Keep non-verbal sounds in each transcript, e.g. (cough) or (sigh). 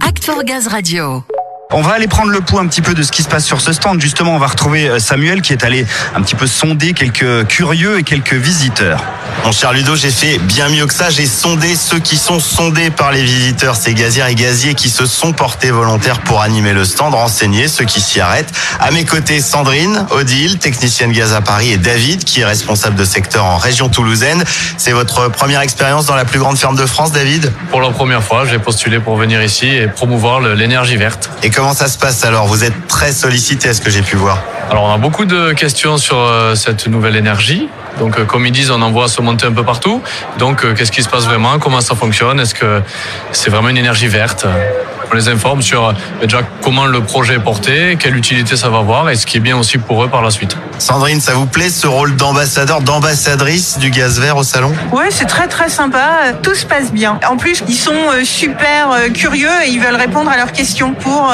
Act for Gaz Radio. On va aller prendre le pouls un petit peu de ce qui se passe sur ce stand. Justement, on va retrouver euh, Samuel qui est allé un petit peu sonder quelques curieux et quelques visiteurs. Mon cher Ludo, j'ai fait bien mieux que ça. J'ai sondé ceux qui sont sondés par les visiteurs, ces gazières et gaziers qui se sont portés volontaires pour animer le stand, renseigner ceux qui s'y arrêtent. À mes côtés, Sandrine, Odile, technicienne gaz à Paris, et David, qui est responsable de secteur en région toulousaine. C'est votre première expérience dans la plus grande ferme de France, David? Pour la première fois, j'ai postulé pour venir ici et promouvoir l'énergie verte. Et comment ça se passe alors? Vous êtes très sollicité à ce que j'ai pu voir. Alors, on a beaucoup de questions sur euh, cette nouvelle énergie. Donc, euh, comme ils disent, on en voit se monter un peu partout. Donc, euh, qu'est-ce qui se passe vraiment? Comment ça fonctionne? Est-ce que c'est vraiment une énergie verte? On les informe sur euh, déjà comment le projet est porté, quelle utilité ça va avoir et ce qui est bien aussi pour eux par la suite. Sandrine, ça vous plaît ce rôle d'ambassadeur, d'ambassadrice du gaz vert au salon? Ouais, c'est très très sympa. Tout se passe bien. En plus, ils sont euh, super euh, curieux et ils veulent répondre à leurs questions pour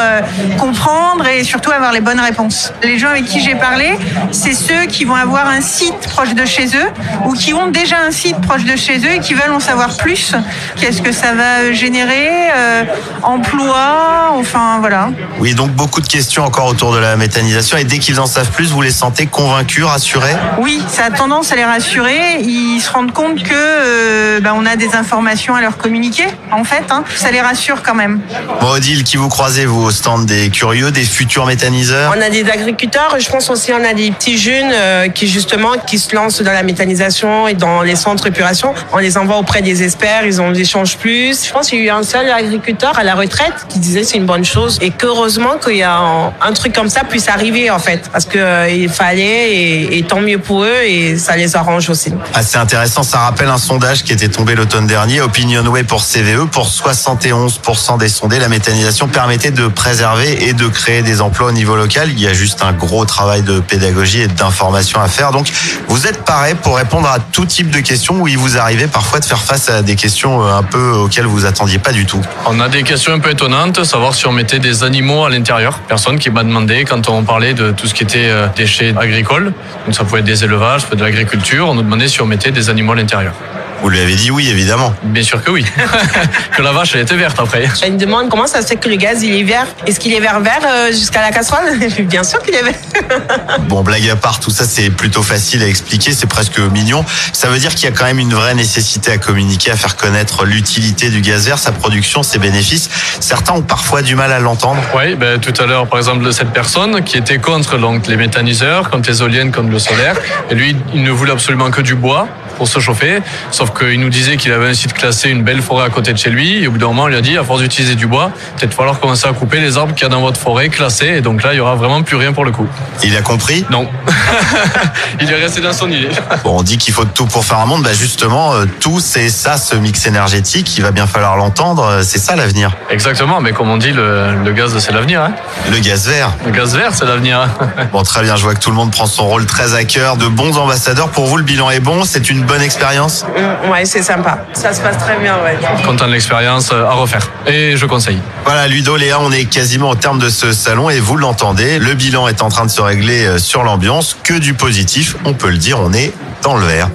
comprendre et surtout avoir les bonnes réponses. Les gens avec qui j'ai parlé, c'est ceux qui vont avoir un site proche de chez eux ou qui ont déjà un site proche de chez eux et qui veulent en savoir plus. Qu'est-ce que ça va générer euh, Emploi, enfin voilà. Oui, donc beaucoup de questions encore autour de la méthanisation. Et dès qu'ils en savent plus, vous les sentez convaincus, rassurés? Oui, ça a tendance à les rassurer. Ils se rendent compte que euh, ben, on a des informations à leur communiquer. En fait, hein. ça les rassure quand même. Bon, Odile, qui vous croisez, vous, au stand des curieux, des futurs méthaniseurs? On a des agriculteurs, je pense aussi on a des petits jeunes euh, qui justement qui se lancent dans la méthanisation et dans les centres d'épuration. On les envoie auprès des experts, ils ont échangent plus. Je pense qu'il y a eu un seul agriculteur à la retraite qui disait c'est une bonne chose et qu'heureusement qu'il y a un, un truc comme ça puisse arriver en fait parce que euh, il fallait et, et tant mieux pour eux et ça les arrange aussi. Assez intéressant, ça rappelle un sondage qui était tombé l'automne dernier, Opinionway pour CVE. Pour 71% des sondés, la méthanisation permettait de préserver et de créer des emplois au niveau local. Il y a juste un gros travail de pédagogie et d'information à faire. Donc, vous êtes paré pour répondre à tout type de questions où il vous arrivait parfois de faire face à des questions euh, un peu auxquelles vous attendiez pas du tout? On a des questions un peu étonnantes, savoir si on mettait des animaux à l'intérieur. Personne qui m'a demandé quand on parlait de tout ce qui était euh, déchets agricoles. Donc ça pouvait être des élevages, ça peut être de l'agriculture. On nous demandait si on mettait des animaux à l'intérieur. Vous lui avez dit oui, évidemment. Bien sûr que oui. (laughs) que la vache, elle était verte après. Il me demande comment ça se fait que le gaz il est vert. Est-ce qu'il est vert vert euh, jusqu'à la casserole (laughs) Bien sûr qu'il est vert. (laughs) Bon, blague à part, tout ça c'est plutôt facile à expliquer, c'est presque mignon. Ça veut dire qu'il y a quand même une vraie nécessité à communiquer, à faire connaître l'utilité du gaz vert, sa production, ses bénéfices. Certains ont parfois du mal à l'entendre. Oui, ben, tout à l'heure, par exemple, cette personne qui était contre donc, les méthaniseurs, contre les éoliennes, contre le solaire. Et lui, il ne voulait absolument que du bois pour se chauffer. Sauf qu'il nous disait qu'il avait un site classé, une belle forêt à côté de chez lui. Et au bout d'un moment, on lui a dit, à force d'utiliser du bois, peut-être falloir commencer à couper les arbres qu'il y a dans votre forêt classée. Et donc là, il y aura vraiment plus rien pour le coup. Il a compris? Non. (laughs) il est resté dans son idée. Bon, on dit qu'il faut tout pour faire un monde. Bah justement, euh, tout, c'est ça, ce mix énergétique. Il va bien falloir l'entendre. Euh, C'est ça l'avenir. Exactement, mais comme on dit, le, le gaz, c'est l'avenir. Hein. Le gaz vert. Le gaz vert, c'est l'avenir. Bon, très bien. Je vois que tout le monde prend son rôle très à cœur. De bons ambassadeurs. Pour vous, le bilan est bon. C'est une bonne expérience. Mm, ouais, c'est sympa. Ça se passe très bien, ouais. Content de l'expérience euh, à refaire. Et je conseille. Voilà, Ludo, Léa, on est quasiment au terme de ce salon et vous l'entendez. Le bilan est en train de se régler euh, sur l'ambiance. Que du positif. On peut le dire, on est dans le vert.